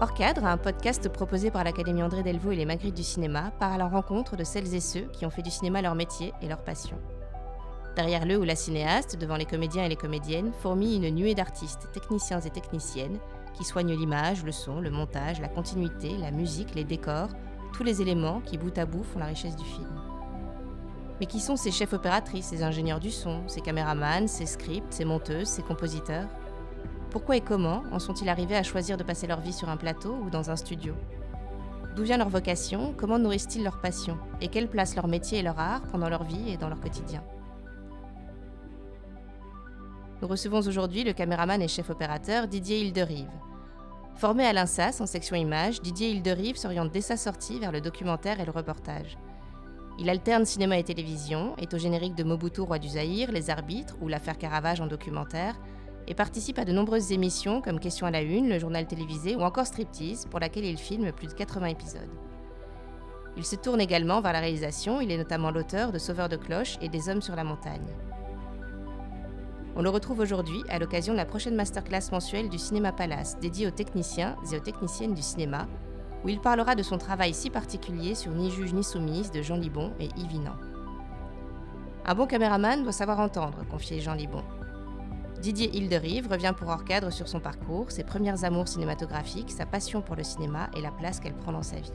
Hors cadre, un podcast proposé par l'Académie André Delvaux et les Magritte du cinéma part à la rencontre de celles et ceux qui ont fait du cinéma leur métier et leur passion. Derrière le ou la cinéaste, devant les comédiens et les comédiennes, fourmille une nuée d'artistes, techniciens et techniciennes qui soignent l'image, le son, le montage, la continuité, la musique, les décors, tous les éléments qui bout à bout font la richesse du film. Mais qui sont ces chefs opératrices, ces ingénieurs du son, ces caméramans, ces scripts, ces monteuses, ces compositeurs? Pourquoi et comment en sont-ils arrivés à choisir de passer leur vie sur un plateau ou dans un studio D'où vient leur vocation Comment nourrissent-ils leur passion Et quelle place leur métier et leur art pendant leur vie et dans leur quotidien Nous recevons aujourd'hui le caméraman et chef opérateur Didier Hilderive. Formé à l'INSAS en section image, Didier Hilderive s'oriente dès sa sortie vers le documentaire et le reportage. Il alterne cinéma et télévision, est au générique de Mobutu, roi du Zaïre, Les Arbitres ou L'affaire Caravage en documentaire, et participe à de nombreuses émissions comme Question à la Une, le journal télévisé ou encore Striptease, pour laquelle il filme plus de 80 épisodes. Il se tourne également vers la réalisation, il est notamment l'auteur de Sauveur de cloches et Des hommes sur la montagne. On le retrouve aujourd'hui à l'occasion de la prochaine masterclass mensuelle du Cinéma Palace, dédiée aux techniciens et aux techniciennes du cinéma, où il parlera de son travail si particulier sur Ni juge ni soumise de Jean Libon et Yves Inan. Un bon caméraman doit savoir entendre, confiait Jean Libon. Didier Hilderive revient pour hors cadre sur son parcours, ses premières amours cinématographiques, sa passion pour le cinéma et la place qu'elle prend dans sa vie,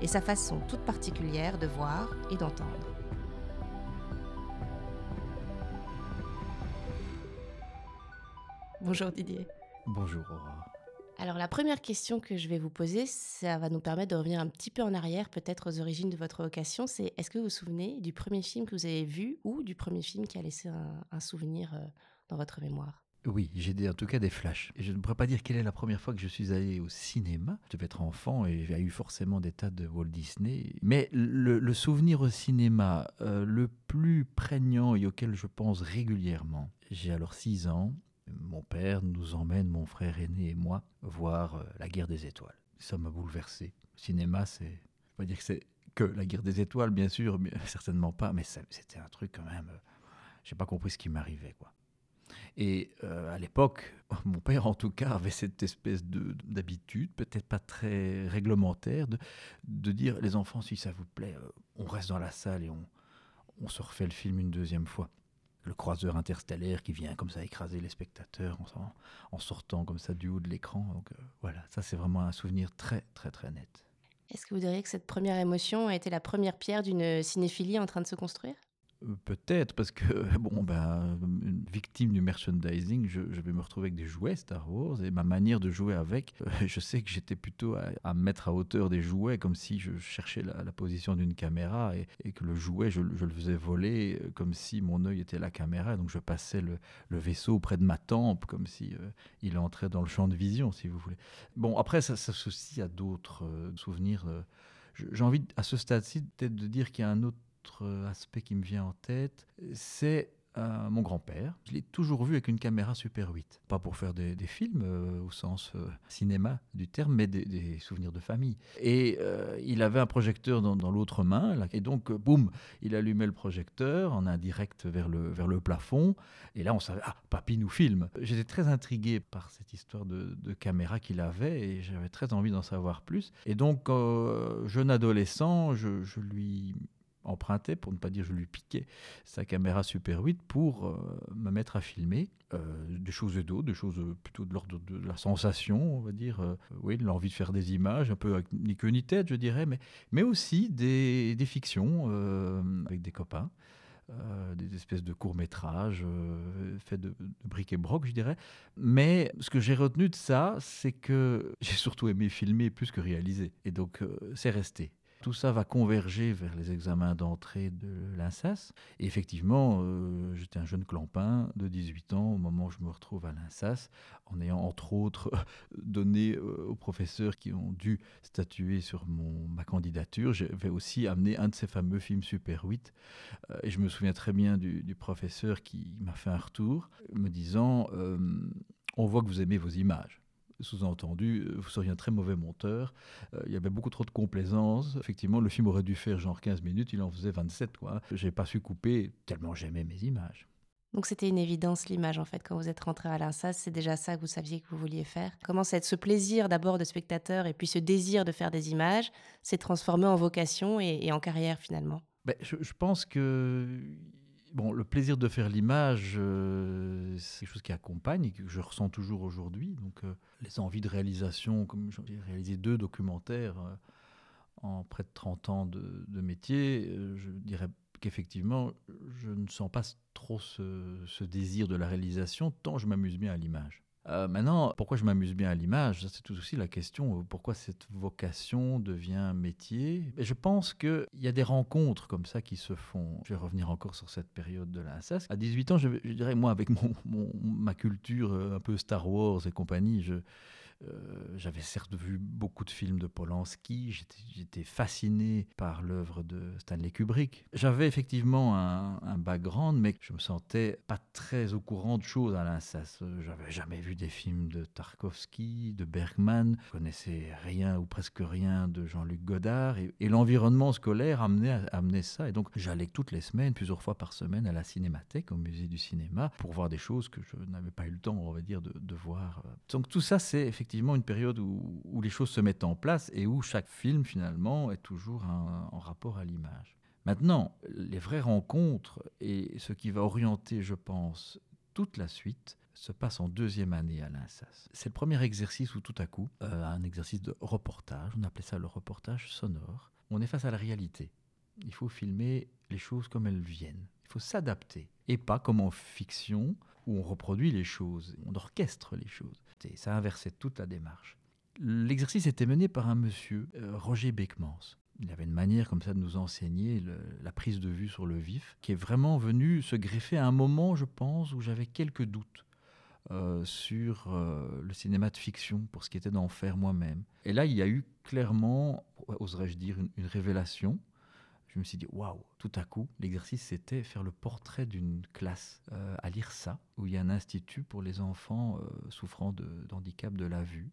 et sa façon toute particulière de voir et d'entendre. Bonjour Didier. Bonjour Aurore. Alors la première question que je vais vous poser, ça va nous permettre de revenir un petit peu en arrière, peut-être aux origines de votre vocation. C'est est-ce que vous vous souvenez du premier film que vous avez vu ou du premier film qui a laissé un, souvenir euh, dans votre mémoire oui, j'ai en tout cas des flashs. Je ne pourrais pas dire quelle est la première fois que je suis allé au cinéma. Je devais être enfant et j'ai eu forcément des tas de Walt Disney. Mais le, souvenir au cinéma euh, le plus prégnant et auquel je pense régulièrement, j'ai alors 6 ans, mon père nous emmène, mon frère aîné et moi, voir euh, La guerre des étoiles. Ça m'a bouleversé. Le cinéma, c'est. Je pas dire que c'est que La guerre des étoiles, bien sûr, certainement pas, mais c'était un truc quand même. Euh, j'ai pas compris ce qui m'arrivait, quoi. Et euh, à l'époque, mon père en tout cas avait cette espèce d'habitude, peut-être pas très réglementaire, de, de, dire les enfants, si ça vous plaît, on reste dans la salle et on, on se refait le film une deuxième fois le croiseur interstellaire qui vient comme ça écraser les spectateurs en, en sortant comme ça du haut de l'écran. Donc euh, voilà, ça c'est vraiment un souvenir très très très net. Est-ce que vous diriez que cette première émotion a été la première pierre d'une cinéphilie en train de se construire? euh, peut-être, parce que, bon, ben, victime du merchandising, je, vais me retrouver avec des jouets Star Wars et ma manière de jouer avec, euh, je sais que j'étais plutôt à, mettre à hauteur des jouets, comme si je cherchais la, position d'une caméra et, que le jouet, je, le faisais voler euh, comme si mon œil était la caméra. Donc je passais le, vaisseau près de ma tempe, comme si il entrait dans le champ de vision, si vous voulez. Bon, après, ça s'associe à d'autres souvenirs. J'ai envie, à ce stade-ci, peut-être de dire qu'il y a un autre aspect qui me vient en tête, c'est euh, mon grand-père. Je l'ai toujours vu avec une caméra Super 8. Pas pour faire des, films euh, au sens euh, cinéma du terme, mais des, souvenirs de famille. Et il avait un projecteur dans, l'autre main. Et donc, boum, il allumait le projecteur en indirect vers le, plafond. Et là, on savait, ah, papy nous filme. J'étais très intrigué par cette histoire de, caméra qu'il avait et j'avais très envie d'en savoir plus. Et donc, jeune adolescent, je lui emprunté, pour ne pas dire je lui piquais, sa caméra Super 8 pour euh, me mettre à filmer euh, des choses d'autres, des choses plutôt de l'ordre de la sensation, on va dire, euh, oui, l'envie de faire des images, un peu ni queue ni tête, je dirais, mais, mais aussi des, des fictions avec des copains. des espèces de courts-métrages faits de, de briques et broc, je dirais. Mais ce que j'ai retenu de ça, c'est que j'ai surtout aimé filmer plus que réaliser. Et donc, c'est resté. Tout ça va converger vers les examens d'entrée de l'INSAS. Et effectivement, euh, j'étais un jeune clampin de 18 ans au moment où je me retrouve à l'INSAS, en ayant entre autres donné euh, aux professeurs qui ont dû statuer sur mon, ma candidature. J'avais aussi amené un de ces fameux films Super 8. Euh, et je me souviens très bien du, du professeur qui m'a fait un retour, me disant On voit que vous aimez vos images sous-entendu, euh, vous seriez un très mauvais monteur. Euh, il y avait beaucoup trop de complaisance. Effectivement, le film aurait dû faire genre 15 minutes, il en faisait 27. Quoi. J'ai pas su couper tellement j'aimais mes images. Donc c'était une évidence l'image en fait quand vous êtes rentré à l'INSAS, c'est déjà ça que vous saviez que vous vouliez faire. Comment cette, ce plaisir d'abord de spectateur et puis ce désir de faire des images s'est transformé en vocation et, en carrière finalement? Ben, je, pense que bon, le plaisir de faire l'image, euh, c'est quelque chose qui accompagne et que je ressens toujours aujourd'hui. Donc euh, les envies de réalisation, comme j'ai réalisé deux documentaires euh, en près de 30 ans de, de métier, je dirais qu'effectivement, je ne sens pas trop ce, désir de la réalisation tant je m'amuse bien à l'image. Euh, maintenant, pourquoi je m'amuse bien à l'image C'est tout aussi la question, euh, pourquoi cette vocation devient métier? Je pense qu'il y a des rencontres comme ça qui se font. Je vais revenir encore sur cette période de l'INSAS. À 18 ans, je, dirais, moi, avec mon, ma culture euh, un peu Star Wars et compagnie, je, euh, j'avais certes vu beaucoup de films de Polanski, j'étais fasciné par l'œuvre de Stanley Kubrick. J'avais effectivement un, background, mais je me sentais pas très au courant de choses à l'INSAS. J'avais jamais vu des films de Tarkovsky, de Bergman, je connaissais rien ou presque rien de Jean-Luc Godard, et, l'environnement scolaire amenait, amenait ça. Et donc j'allais toutes les semaines, plusieurs fois par semaine, à la cinémathèque, au musée du cinéma, pour voir des choses que je n'avais pas eu le temps, on va dire, de, de voir. Donc tout ça, c'est effectivement effectivement une période où, les choses se mettent en place et où chaque film finalement est toujours en rapport à l'image. Maintenant, les vraies rencontres et ce qui va orienter, je pense, toute la suite se passe en deuxième année à l'INSAS. C'est le premier exercice où tout à coup, euh, un exercice de reportage, on appelait ça le reportage sonore, on est face à la réalité. Il faut filmer les choses comme elles viennent. Il faut s'adapter. Et pas comme en fiction, où on reproduit les choses, on orchestre les choses. Ça inversait toute la démarche. L'exercice était mené par un monsieur, euh, Roger Beckmans. Il avait une manière comme ça de nous enseigner la prise de vue sur le vif, qui est vraiment venu se greffer à un moment, je pense, où j'avais quelques doutes. Euh, sur euh, le cinéma de fiction, pour ce qui était d'en faire moi-même. Et là, il y a eu clairement, oserais-je dire, une révélation je me suis dit, waouh, tout à coup, l'exercice, c'était faire le portrait d'une classe euh, à l'IRSA, où il y a un institut pour les enfants euh, souffrant d'handicap de, la vue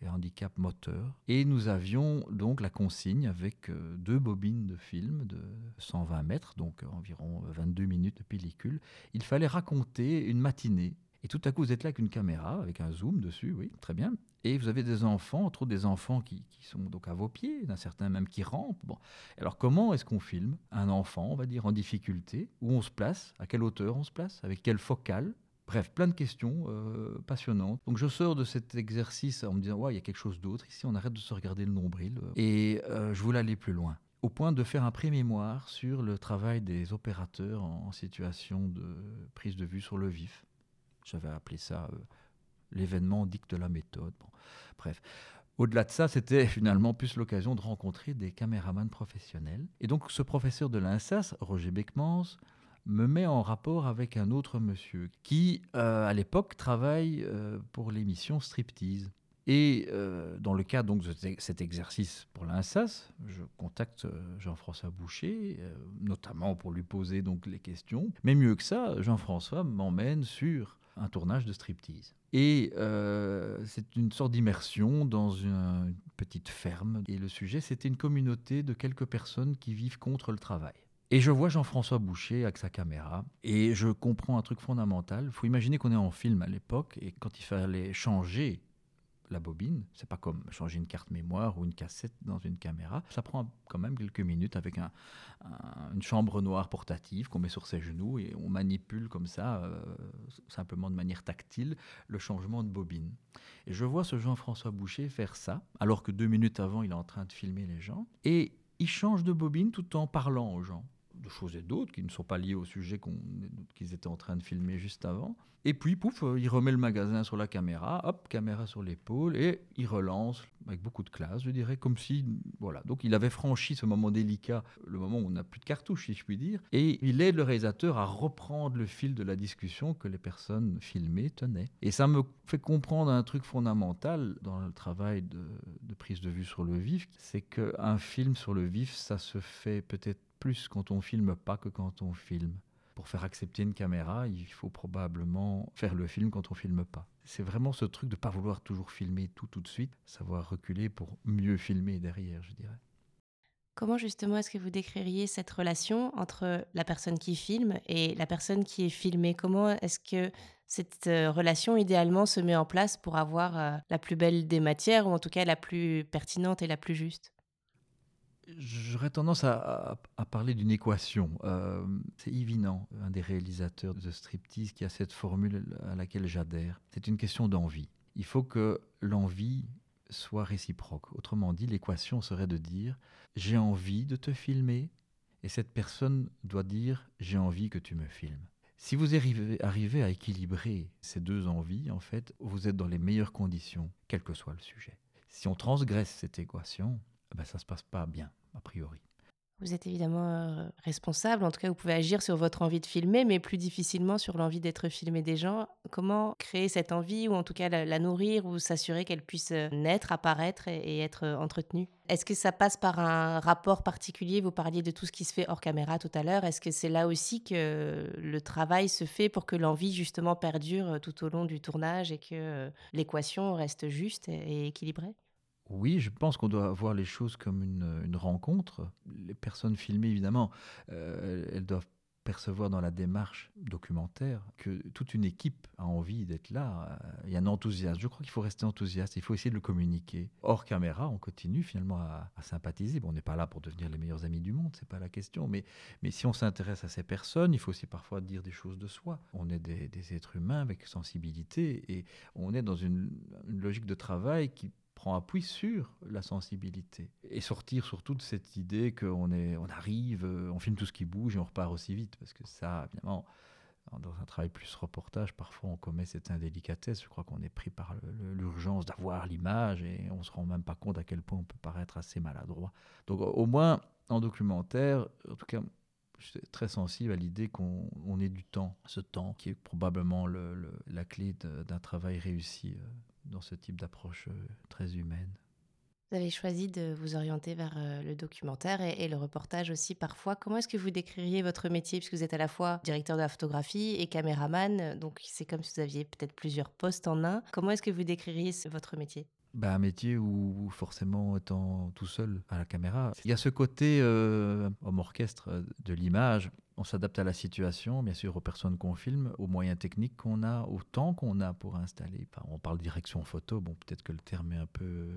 et handicap moteur. Et nous avions donc la consigne avec euh, deux bobines de film de 120 mètres, donc environ 22 minutes de pellicule. Il fallait raconter une matinée et tout à coup, vous êtes là avec une caméra, avec un zoom dessus, oui, très bien. Et vous avez des enfants, entre autres des enfants qui, sont donc à vos pieds, d'un certain même qui rampent. Bon. Alors comment est-ce qu'on filme un enfant, on va dire, en difficulté Où on se place À quelle hauteur on se place Avec quelle focale Bref, plein de questions euh, passionnantes. Donc je sors de cet exercice en me disant, ouais, il y a quelque chose d'autre ici, on arrête de se regarder le nombril. Et euh, je voulais aller plus loin au point de faire un pré-mémoire sur le travail des opérateurs en situation de prise de vue sur le vif. J'avais appelé ça euh, l'événement dicte la méthode. bref. Au-delà de ça, c'était finalement plus l'occasion de rencontrer des caméramans professionnels. Et donc ce professeur de l'INSAS, Roger Beckmans, me met en rapport avec un autre monsieur qui, euh, à l'époque, travaille euh, pour l'émission Striptease. Et dans le cadre donc, de cet exercice pour l'INSAS, je contacte Jean-François Boucher, notamment pour lui poser donc les questions. Mais mieux que ça, Jean-François m'emmène sur un tournage de striptease. Et euh, c'est une sorte d'immersion dans une, petite ferme. Et le sujet, c'était une communauté de quelques personnes qui vivent contre le travail. Et je vois Jean-François Boucher avec sa caméra et je comprends un truc fondamental. Il faut imaginer qu'on est en film à l'époque et quand il fallait changer la bobine. C'est pas comme changer une carte mémoire ou une cassette dans une caméra. Ça prend quand même quelques minutes avec un, une chambre noire portative qu'on met sur ses genoux et on manipule comme ça, euh, simplement de manière tactile, le changement de bobine. Et je vois ce Jean-François Boucher faire ça, alors que deux minutes avant, il est en train de filmer les gens. Et il change de bobine tout en parlant aux gens de choses et d'autres qui ne sont pas liées au sujet qu'ils étaient en train de filmer juste avant. Et puis, pouf, euh, il remet le magasin sur la caméra, hop, caméra sur l'épaule, et il relance avec beaucoup de classe, je dirais, comme si, voilà. Donc, il avait franchi ce moment délicat, le moment où on n'a plus de cartouches, si je puis dire, et il aide le réalisateur à reprendre le fil de la discussion que les personnes filmées tenaient. Et ça me fait comprendre un truc fondamental dans le travail de, de prise de vue sur le vif, c'est qu'un film sur le vif, ça se fait peut-être plus quand on filme pas que quand on filme. Pour faire accepter une caméra, il faut probablement faire le film quand on filme pas. C'est vraiment ce truc de pas vouloir toujours filmer tout tout de suite, savoir reculer pour mieux filmer derrière, je dirais. Comment justement est-ce que vous décririez cette relation entre la personne qui filme et la personne qui est filmée? Comment est-ce que cette euh, relation idéalement se met en place pour avoir euh, la plus belle des matières ou en tout cas la plus pertinente et la plus juste? J'aurais tendance à, parler d'une équation. Euh, c'est Yvinant, un des réalisateurs de Striptease, qui a cette formule à laquelle j'adhère. C'est une question d'envie. Il faut que l'envie soit réciproque. Autrement dit, l'équation serait de dire j'ai envie de te filmer et cette personne doit dire j'ai envie que tu me filmes. Si vous arrivez, à équilibrer ces deux envies, en fait, vous êtes dans les meilleures conditions, quel que soit le sujet. Si on transgresse cette équation, ben ça ne se passe pas bien, a priori. Vous êtes évidemment euh, responsable, en tout cas vous pouvez agir sur votre envie de filmer, mais plus difficilement sur l'envie d'être filmé des gens. Comment créer cette envie, ou en tout cas la, nourrir, ou s'assurer qu'elle puisse euh, naître, apparaître et, être euh, entretenue? Est-ce que ça passe par un rapport particulier? Vous parliez de tout ce qui se fait hors caméra tout à l'heure. Est-ce que c'est là aussi que le travail se fait pour que l'envie justement perdure tout au long du tournage et que l'équation reste juste et équilibrée? Oui, je pense qu'on doit voir les choses comme une, rencontre. Les personnes filmées, évidemment, euh, elles doivent percevoir dans la démarche documentaire que toute une équipe a envie d'être là. Il y a un enthousiasme. Je crois qu'il faut rester enthousiaste. Il faut essayer de le communiquer. Hors caméra, on continue finalement à, sympathiser. On n'est pas là pour devenir les meilleurs amis du monde, c'est pas la question. Mais, si on s'intéresse à ces personnes, il faut aussi parfois dire des choses de soi. On est des, êtres humains avec sensibilité et on est dans une logique de travail qui prend appui sur la sensibilité et sortir surtout de cette idée qu'on on arrive, euh, on filme tout ce qui bouge et on repart aussi vite parce que ça, évidemment, dans un travail plus reportage, parfois on commet cette indélicatesse. Je crois qu'on est pris par l'urgence d'avoir l'image et on se rend même pas compte à quel point on peut paraître assez maladroit. Donc au moins en documentaire, en tout cas, je suis très sensible à l'idée qu'on ait du temps, ce temps qui est probablement la clé d'un travail réussi euh, dans ce type d'approche euh, très humaine. Vous avez choisi de vous orienter vers euh, le documentaire et, le reportage aussi parfois. Comment est-ce que vous décririez votre métier Puisque vous êtes à la fois directeur de la photographie et caméraman, donc c'est comme si vous aviez peut-être plusieurs postes en un. Comment est-ce que vous décririez votre métier? Bah, un métier où forcément étant tout seul à la caméra, il y a ce côté euh, homme orchestre de l'image. On s'adapte à la situation, bien sûr, aux personnes qu'on filme, aux moyens techniques qu'on a, au temps qu'on a pour installer. on parle direction photo, bon, peut-être que le terme est un peu,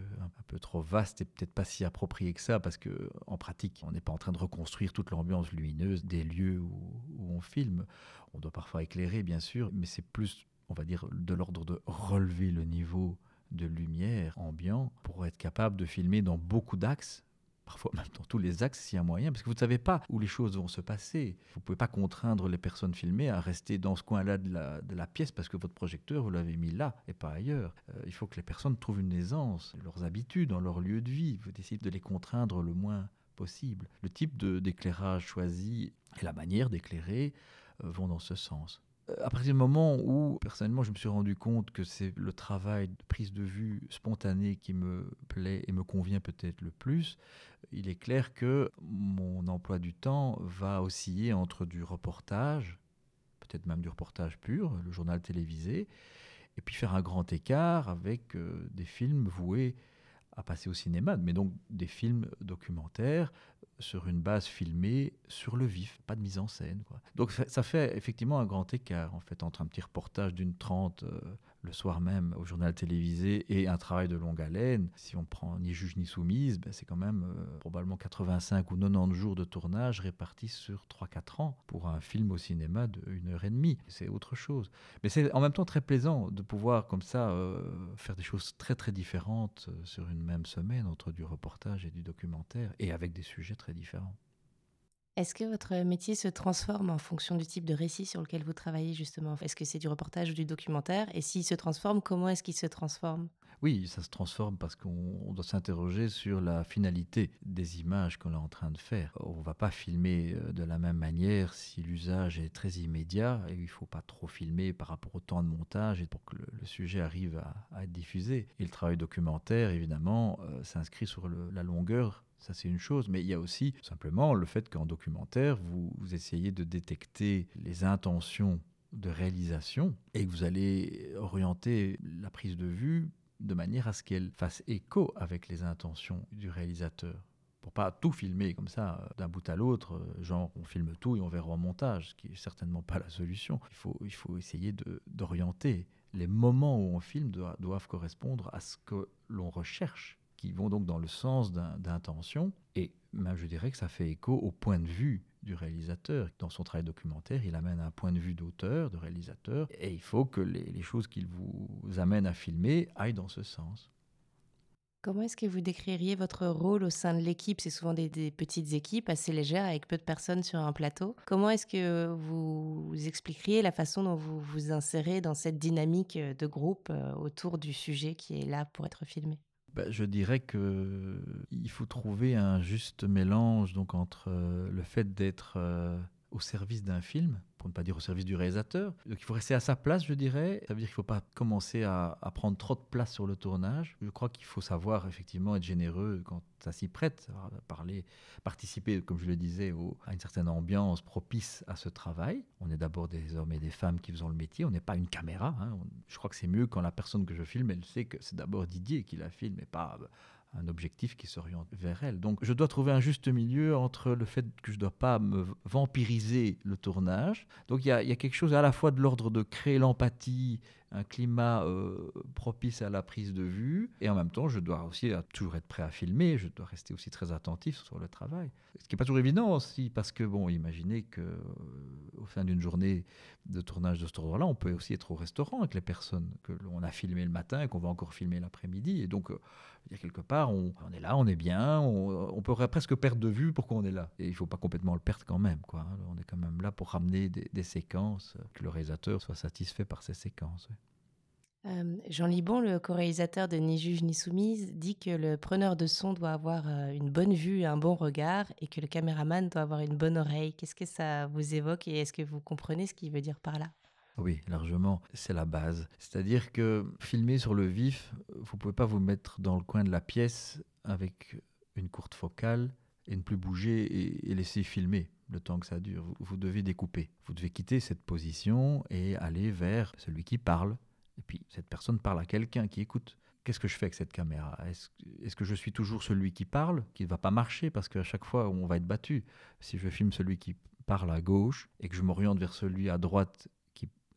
trop vaste et peut-être pas si approprié que ça, parce que en pratique, on n'est pas en train de reconstruire toute l'ambiance lumineuse des lieux où, où on filme. On doit parfois éclairer, bien sûr, mais c'est plus, on va dire, de l'ordre de relever le niveau de lumière ambiant pour être capable de filmer dans beaucoup d'axes parfois même dans tous les axes s'il y a moyen, parce que vous ne savez pas où les choses vont se passer. Vous ne pouvez pas contraindre les personnes filmées à rester dans ce coin-là de la, pièce parce que votre projecteur, vous l'avez mis là et pas ailleurs. Euh, il faut que les personnes trouvent une aisance, leurs habitudes, dans leur lieu de vie. Vous décidez de les contraindre le moins possible. Le type d'éclairage choisi et la manière d'éclairer euh, vont dans ce sens à partir du moment où, personnellement, je me suis rendu compte que c'est le travail de prise de vue spontanée qui me plaît et me convient peut-être le plus, il est clair que mon emploi du temps va osciller entre du reportage, peut-être même du reportage pur, le journal télévisé, et puis faire un grand écart avec euh, des films voués à passer au cinéma, mais donc des films documentaires sur une base filmée sur le vif, pas de mise en scène. Donc ça fait effectivement un grand écart en fait entre un petit reportage d'une trente euh, le soir même au journal télévisé et un travail de longue haleine. Si on prend ni juge ni soumise, ben c'est quand même euh, probablement 85 ou 90 jours de tournage répartis sur 3-4 ans pour un film au cinéma de heure et demie. C'est autre chose. Mais c'est en même temps très plaisant de pouvoir comme ça euh, faire des choses très très différentes sur une même semaine entre du reportage et du documentaire et avec des sujets très différents. Est-ce que votre métier se transforme en fonction du type de récit sur lequel vous travaillez justement? Est-ce que c'est du reportage ou du documentaire? Et s'il se transforme, comment est-ce qu'il se transforme? Oui, ça se transforme parce qu'on doit s'interroger sur la finalité des images qu'on est en train de faire. On ne va pas filmer euh, de la même manière si l'usage est très immédiat et il ne faut pas trop filmer par rapport au temps de montage et pour que le, sujet arrive à, être diffusé. Et le travail documentaire, évidemment, euh, s'inscrit sur la longueur ça, c'est une chose, mais il y a aussi simplement le fait qu'en documentaire, vous, essayez de détecter les intentions de réalisation et que vous allez orienter la prise de vue de manière à ce qu'elle fasse écho avec les intentions du réalisateur. pour pas tout filmer comme ça d'un bout à l'autre, genre on filme tout et on verra au montage, ce qui est certainement pas la solution. Il faut, il faut essayer d'orienter. Les moments où on filme doivent correspondre à ce que l'on recherche, qui vont donc dans le sens d'intention. Et même je dirais que ça fait écho au point de vue du réalisateur. Dans son travail documentaire, il amène un point de vue d'auteur, de réalisateur, et il faut que les, choses qu'il vous amène à filmer aillent dans ce sens. Comment est-ce que vous décririez votre rôle au sein de l'équipe? C'est souvent des, petites équipes assez légères avec peu de personnes sur un plateau. Comment est-ce que vous expliqueriez la façon dont vous vous insérez dans cette dynamique de groupe euh, autour du sujet qui est là pour être filmé? Ben, je dirais qu'il faut trouver un juste mélange donc entre euh, le fait d'être euh, au service d'un film, pour ne pas dire au service du réalisateur. Donc il faut rester à sa place, je dirais. Ça veut dire qu'il ne faut pas commencer à, prendre trop de place sur le tournage. Je crois qu'il faut savoir effectivement être généreux quand ça s'y prête, parler, participer, comme je le disais, à une certaine ambiance propice à ce travail. On est d'abord des hommes et des femmes qui faisons le métier. On n'est pas une caméra. Hein. je crois que c'est mieux quand la personne que je filme, elle sait que c'est d'abord Didier qui la filme et pas un objectif qui s'oriente vers elle. Donc je dois trouver un juste milieu entre le fait que je ne dois pas me vampiriser le tournage. Donc il y, a, quelque chose à la fois de l'ordre de créer l'empathie, un climat euh, propice à la prise de vue, et en même temps je dois aussi toujours être prêt à filmer, je dois rester aussi très attentif sur le travail. Ce qui n'est pas toujours évident aussi, parce que bon, imaginez que euh, fin d'une journée de tournage de ce ordre-là, on peut aussi être au restaurant avec les personnes que l'on a filmées le matin et qu'on va encore filmer l'après-midi, et donc... Euh, il y a quelque part, on, est là, on est bien, on, pourrait presque perdre de vue pourquoi on est là. Et il ne faut pas complètement le perdre quand même. Quoi. Hein. On est quand même là pour ramener des, séquences, que le réalisateur soit satisfait par ces séquences. Euh, Jean Libon, le co-réalisateur de Ni juge ni soumise, dit que le preneur de son doit avoir euh, une bonne vue un bon regard et que le caméraman doit avoir une bonne oreille. Qu'est-ce que ça vous évoque et est-ce que vous comprenez ce qu'il veut dire par là? Oui, largement, c'est la base. C'est-à-dire que filmer sur le vif, vous pouvez pas vous mettre dans le coin de la pièce avec une courte focale et ne plus bouger et, laisser filmer le temps que ça dure. Vous, devez découper. Vous devez quitter cette position et aller vers celui qui parle. Et puis cette personne parle à quelqu'un qui écoute. Qu'est-ce que je fais avec cette caméra? Est-ce que je suis toujours celui qui parle, qui ne va pas marcher parce qu'à chaque fois on va être battu? Si je filme celui qui parle à gauche et que je m'oriente vers celui à droite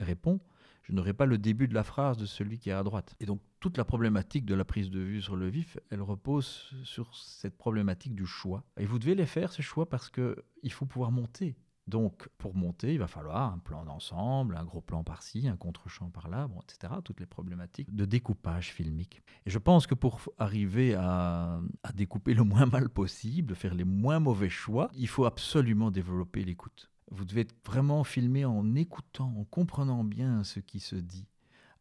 répond, je n'aurai pas le début de la phrase de celui qui est à droite. Et donc toute la problématique de la prise de vue sur le vif, elle repose sur cette problématique du choix. Et vous devez les faire, ces choix, parce qu'il faut pouvoir monter. Donc, pour monter, il va falloir un plan d'ensemble, un gros plan par-ci, un contre-champ par-là, etc. Toutes les problématiques de découpage filmique. Et je pense que pour arriver à découper le moins mal possible, faire les moins mauvais choix, il faut absolument développer l'écoute. Vous devez être vraiment filmé en écoutant, en comprenant bien ce qui se dit.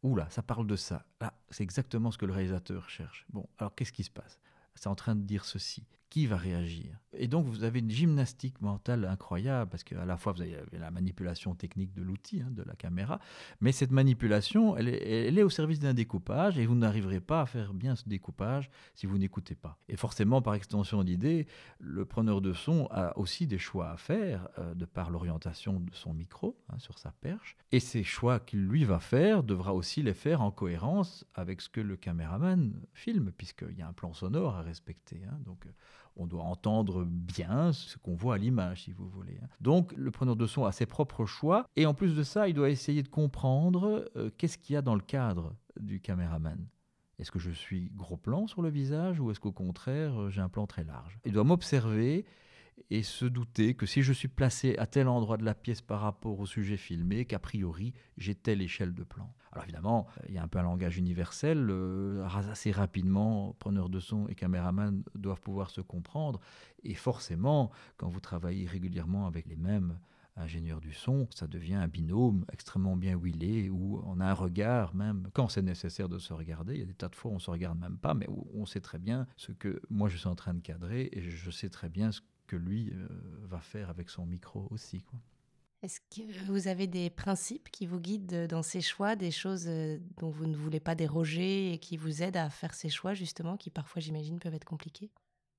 Oula, ça parle de ça. Là, c'est exactement ce que le réalisateur cherche. Bon, alors qu'est-ce qui se passe? C'est en train de dire ceci qui va réagir. Et donc vous avez une gymnastique mentale incroyable, parce qu'à la fois vous avez la manipulation technique de l'outil, hein, de la caméra, mais cette manipulation, elle est, au service d'un découpage, et vous n'arriverez pas à faire bien ce découpage si vous n'écoutez pas. Et forcément, par extension d'idée, le preneur de son a aussi des choix à faire, euh, de par l'orientation de son micro hein, sur sa perche, et ces choix qu'il lui va faire devra aussi les faire en cohérence avec ce que le caméraman filme, puisqu'il y a un plan sonore à respecter. Hein, donc on doit entendre bien ce qu'on voit à l'image, si vous voulez. Donc, le preneur de son a ses propres choix, et en plus de ça, il doit essayer de comprendre euh, qu'est-ce qu'il y a dans le cadre du caméraman. Est-ce que je suis gros plan sur le visage ou est-ce qu'au contraire j'ai un plan très large? Il doit m'observer et se douter que si je suis placé à tel endroit de la pièce par rapport au sujet filmé, qu'a priori j'ai telle échelle de plan. Alors évidemment, euh, il y a un peu un langage universel, euh, assez rapidement, preneur de son et caméraman doivent pouvoir se comprendre, et forcément, quand vous travaillez régulièrement avec les mêmes ingénieurs du son, ça devient un binôme extrêmement bien huilé, où on a un regard même, quand c'est nécessaire de se regarder, il y a des tas de fois où on ne se regarde même pas, mais on sait très bien ce que moi je suis en train de cadrer, et je sais très bien ce que lui euh, va faire avec son micro aussi. Quoi. Est-ce que vous avez des principes qui vous guident dans ces choix, des choses euh, dont vous ne voulez pas déroger et qui vous aident à faire ces choix justement, qui parfois j'imagine peuvent être compliqués?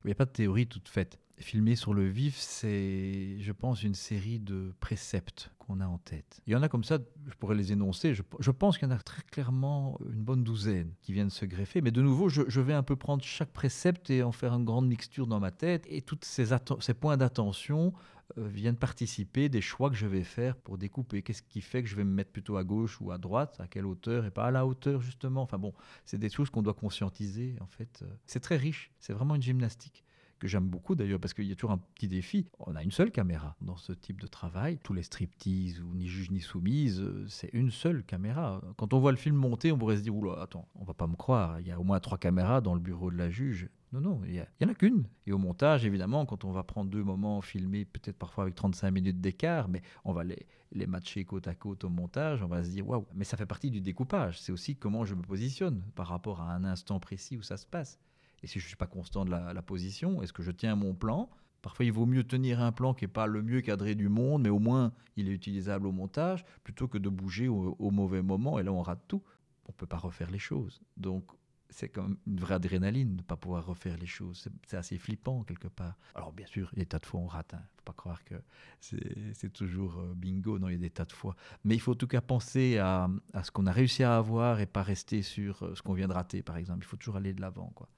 Il n'y a pas de théorie toute faite. Filmer sur le vif, c'est, je pense, une série de préceptes qu'on a en tête. Il y en a comme ça, je pourrais les énoncer. Je, pense qu'il y en a très clairement une bonne douzaine qui viennent se greffer. Mais de nouveau, je, vais un peu prendre chaque précepte et en faire une grande mixture dans ma tête. Et tous ces, points d'attention euh, viennent participer des choix que je vais faire pour découper. Qu'est-ce qui fait que je vais me mettre plutôt à gauche ou à droite, à quelle hauteur et pas à la hauteur justement? Enfin bon, c'est des choses qu'on doit conscientiser en fait. Euh, c'est très riche, c'est vraiment une gymnastique que j'aime beaucoup d'ailleurs parce qu'il y a toujours un petit défi. On a une seule caméra dans ce type de travail. Tous les striptease ou ni juge ni soumise, euh, c'est une seule caméra. Quand on voit le film monter, on pourrait se dire oula, attends, on va pas me croire. Il y a au moins trois caméras dans le bureau de la juge. Non, non, il n'y en a qu'une. Et au montage, évidemment, quand on va prendre deux moments filmés, peut-être parfois avec 35 minutes d'écart, mais on va les, les matcher côte à côte au montage, on va se dire waouh. Mais ça fait partie du découpage. C'est aussi comment je me positionne par rapport à un instant précis où ça se passe. Et si je ne suis pas constant de la, position, est-ce que je tiens mon plan? Parfois, il vaut mieux tenir un plan qui n'est pas le mieux cadré du monde, mais au moins il est utilisable au montage, plutôt que de bouger au, au mauvais moment, et là on rate tout. On ne peut pas refaire les choses. Donc c'est comme une vraie adrénaline de ne pas pouvoir refaire les choses. C'est assez flippant quelque part. Alors bien sûr, il y a des tas de fois on rate. Il hein. ne faut pas croire que c'est toujours euh, bingo. Non, il y a des tas de fois. Mais il faut en tout cas penser à, ce qu'on a réussi à avoir et pas rester sur euh, ce qu'on vient de rater, par exemple. Il faut toujours aller de l'avant. quoi.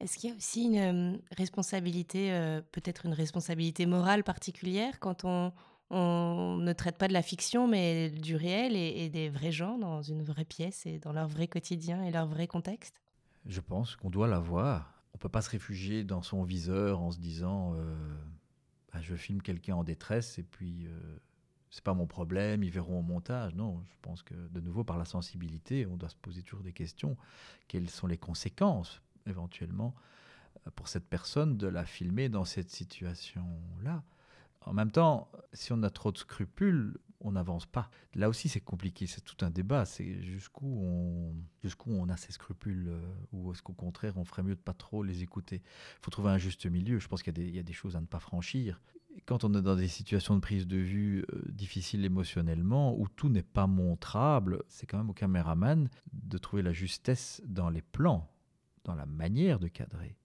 Est-ce qu'il y a aussi une euh, responsabilité, peut-être une responsabilité morale particulière quand on, on ne traite pas de la fiction, mais du réel et, des vrais gens dans une vraie pièce et dans leur vrai quotidien et leur vrai contexte? Je pense qu'on doit l'avoir. On ne peut pas se réfugier dans son viseur en se disant euh, bah, je filme quelqu'un en détresse et puis euh, c'est pas mon problème, ils verront au montage. Non, je pense que de nouveau par la sensibilité, on doit se poser toujours des questions. Quelles sont les conséquences éventuellement pour cette personne de la filmer dans cette situation-là en même temps, si on a trop de scrupules, on n'avance pas. Là aussi, c'est compliqué, c'est tout un débat. C'est jusqu'où on, jusqu'où on a ces scrupules, euh, ou est-ce qu'au contraire, on ferait mieux de pas trop les écouter? Il faut trouver un juste milieu. Je pense qu'il y, a des choses à ne pas franchir. Quand on est dans des situations de prise de vue euh, difficiles émotionnellement, où tout n'est pas montrable, c'est quand même au caméraman de trouver la justesse dans les plans, dans la manière de cadrer.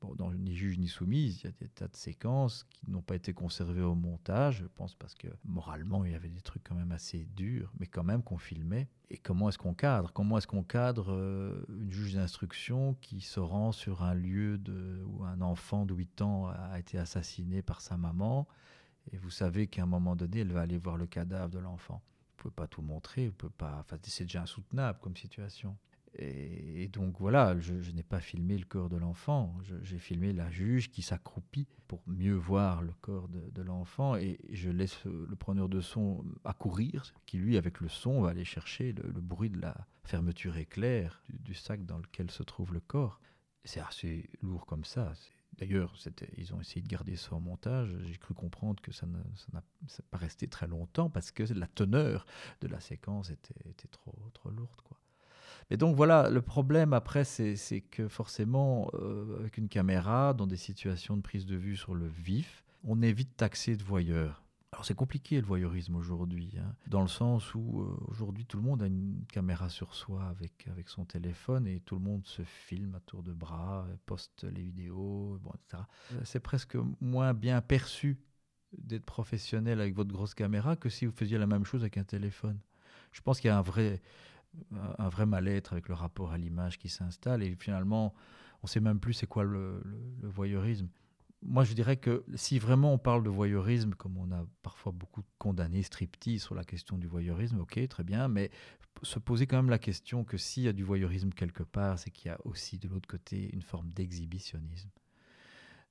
Bon, dans Ni juge ni soumise, il y a des tas de séquences qui n'ont pas été conservées au montage, je pense parce que moralement, il y avait des trucs quand même assez durs, mais quand même qu'on filmait. Et comment est-ce qu'on cadre? Comment est-ce qu'on cadre euh, une juge d'instruction qui se rend sur un lieu de, où un enfant de 8 ans a été assassiné par sa maman? Et vous savez qu'à un moment donné, elle va aller voir le cadavre de l'enfant. Vous pouvez pas tout montrer, vous pouvez pas. Enfin, c'est déjà insoutenable comme situation. Et, donc voilà, je, n'ai pas filmé le corps de l'enfant, j'ai filmé la juge qui s'accroupit pour mieux voir le corps de, l'enfant et je laisse le preneur de son accourir, qui lui avec le son va aller chercher le, bruit de la fermeture éclair du, sac dans lequel se trouve le corps. C'est assez lourd comme ça. D'ailleurs, ils ont essayé de garder ça au montage. J'ai cru comprendre que ça n'a pas resté très longtemps parce que la teneur de la séquence était, trop, lourde. Et donc voilà, le problème après, c'est que forcément, euh, avec une caméra, dans des situations de prise de vue sur le vif, on est vite taxé de voyeur. Alors c'est compliqué le voyeurisme aujourd'hui, hein, dans le sens où euh, aujourd'hui tout le monde a une caméra sur soi avec, avec son téléphone et tout le monde se filme à tour de bras, poste les vidéos, bon, etc. Euh, c'est presque moins bien perçu d'être professionnel avec votre grosse caméra que si vous faisiez la même chose avec un téléphone. Je pense qu'il y a un vrai, un vrai mal-être avec le rapport à l'image qui s'installe et finalement on sait même plus c'est quoi le, voyeurisme. Moi je dirais que si vraiment on parle de voyeurisme, comme on a parfois beaucoup condamné striptease sur la question du voyeurisme, ok très bien, mais se poser quand même la question que s'il y a du voyeurisme quelque part, c'est qu'il y a aussi de l'autre côté une forme d'exhibitionnisme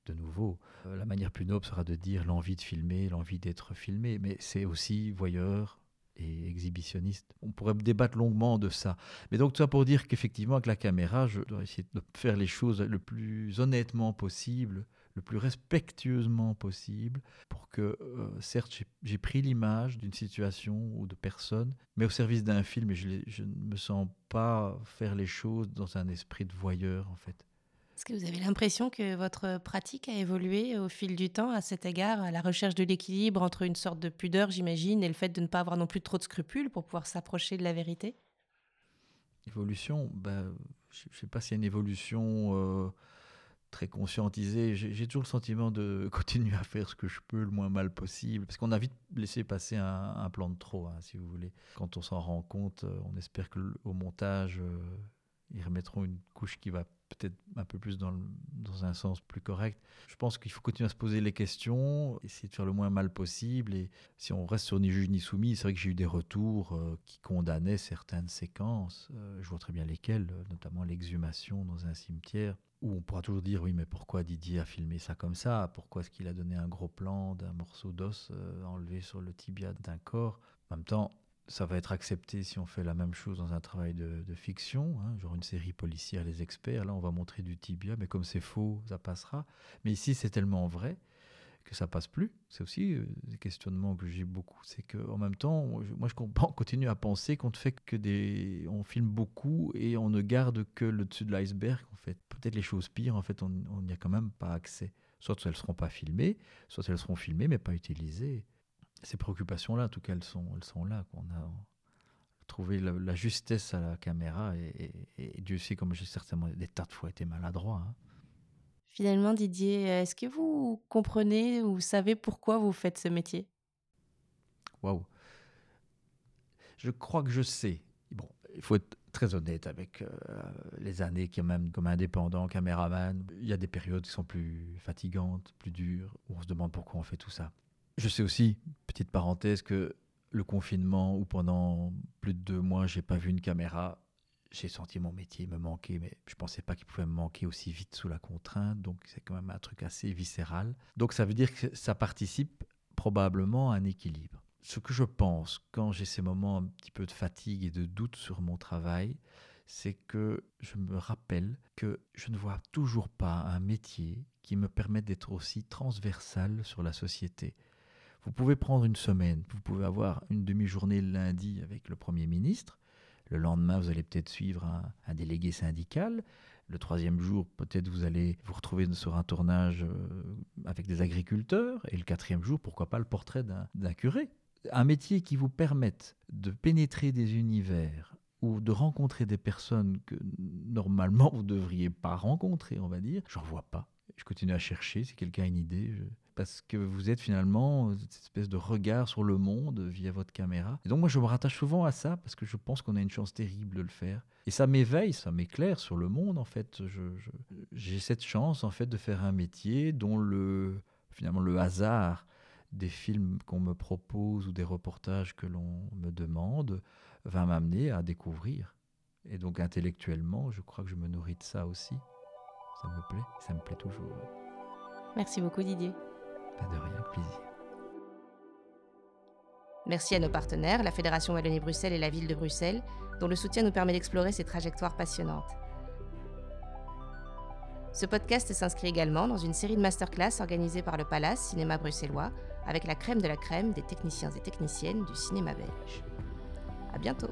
de nouveau. Euh, la manière plus noble sera de dire l'envie de filmer, l'envie d'être filmé, mais c'est aussi voyeur, exhibitionniste. On pourrait débattre longuement de ça. Mais donc, ça pour dire qu'effectivement, avec la caméra, je dois essayer de faire les choses le plus honnêtement possible, le plus respectueusement possible, pour que, euh, certes, j'ai pris l'image d'une situation ou de personne, mais au service d'un film, et je ne me sens pas faire les choses dans un esprit de voyeur, en fait. Est-ce que vous avez l'impression que votre pratique a évolué au fil du temps à cet égard, à la recherche de l'équilibre entre une sorte de pudeur, j'imagine, et le fait de ne pas avoir non plus trop de scrupules pour pouvoir s'approcher de la vérité? Évolution, ben, je ne sais pas s'il y a une évolution euh, très conscientisé. J'ai toujours le sentiment de continuer à faire ce que je peux le moins mal possible, parce qu'on a vite laissé passer un, plan de trop, hein, si vous voulez. Quand on s'en rend compte, euh, on espère que au montage, euh, ils remettront une couche qui va peut-être un peu plus dans, un sens plus correct. Je pense qu'il faut continuer à se poser les questions, essayer de faire le moins mal possible. Et si on reste sur ni juge ni soumis, c'est vrai que j'ai eu des retours euh, qui condamnaient certaines séquences. je vois très bien lesquelles, notamment l'exhumation dans un cimetière où on pourra toujours dire oui mais pourquoi Didier a filmé ça comme ça? Pourquoi est-ce qu'il a donné un gros plan d'un morceau d'os euh, enlevé sur le tibia d'un corps? En même temps, ça va être accepté si on fait la même chose dans un travail de, fiction, hein, genre une série policière, les experts, là on va montrer du tibia, mais comme c'est faux, ça passera. Mais ici c'est tellement vrai que ça passe plus. C'est aussi euh, des questionnements que j'ai beaucoup. C'est qu'en même temps, moi je continue à penser qu'on ne fait que des, on filme beaucoup et on ne garde que le dessus de l'iceberg. En fait, peut-être les choses pires. En fait, on n'y a quand même pas accès. Soit elles seront pas filmées, soit elles seront filmées mais pas utilisées. Ces préoccupations-là, en tout cas, elles sont, elles sont là. On a trouvé la, justesse à la caméra et, Dieu sait comme j'ai certainement des tas de fois été maladroit. Hein. Finalement, Didier, est-ce que vous comprenez ou savez pourquoi vous faites ce métier? Waouh Je crois que je sais. Bon, il faut être très honnête avec euh, les années qui même comme indépendant, caméraman. Il y a des périodes qui sont plus fatigantes, plus dures, où on se demande pourquoi on fait tout ça. Je sais aussi, petite parenthèse, que le confinement où pendant plus de deux mois j'ai pas vu une caméra, j'ai senti mon métier me manquer, mais je pensais pas qu'il pouvait me manquer aussi vite sous la contrainte. Donc c'est quand même un truc assez viscéral. Donc ça veut dire que ça participe probablement à un équilibre. Ce que je pense quand j'ai ces moments un petit peu de fatigue et de doute sur mon travail, c'est que je me rappelle que je ne vois toujours pas un métier qui me permette d'être aussi transversal sur la société. Vous pouvez prendre une semaine, vous pouvez avoir une demi-journée lundi avec le Premier ministre, le lendemain, vous allez peut-être suivre un, délégué syndical. Le troisième jour, peut-être vous allez vous retrouver sur un tournage euh, avec des agriculteurs. Et le quatrième jour, pourquoi pas le portrait d'un curé. Un métier qui vous permette de pénétrer des univers ou de rencontrer des personnes que normalement vous ne devriez pas rencontrer, on va dire, j'en vois pas. Je continue à chercher, si quelqu'un a une idée, je, parce que vous êtes finalement cette espèce de regard sur le monde via votre caméra. Et donc moi je me rattache souvent à ça parce que je pense qu'on a une chance terrible de le faire. Et ça m'éveille, ça m'éclaire sur le monde en fait. J'ai cette chance en fait de faire un métier dont le finalement le hasard des films qu'on me propose ou des reportages que l'on me demande va m'amener à découvrir. Et donc intellectuellement, je crois que je me nourris de ça aussi. Ça me plaît, ça me plaît toujours. Merci beaucoup Didier. De rien, plaisir. Merci à nos partenaires, la Fédération Wallonie-Bruxelles et la ville de Bruxelles, dont le soutien nous permet d'explorer ces trajectoires passionnantes. Ce podcast s'inscrit également dans une série de masterclass organisée par le Palace Cinéma bruxellois avec la crème de la crème des techniciens et techniciennes du cinéma belge. À bientôt!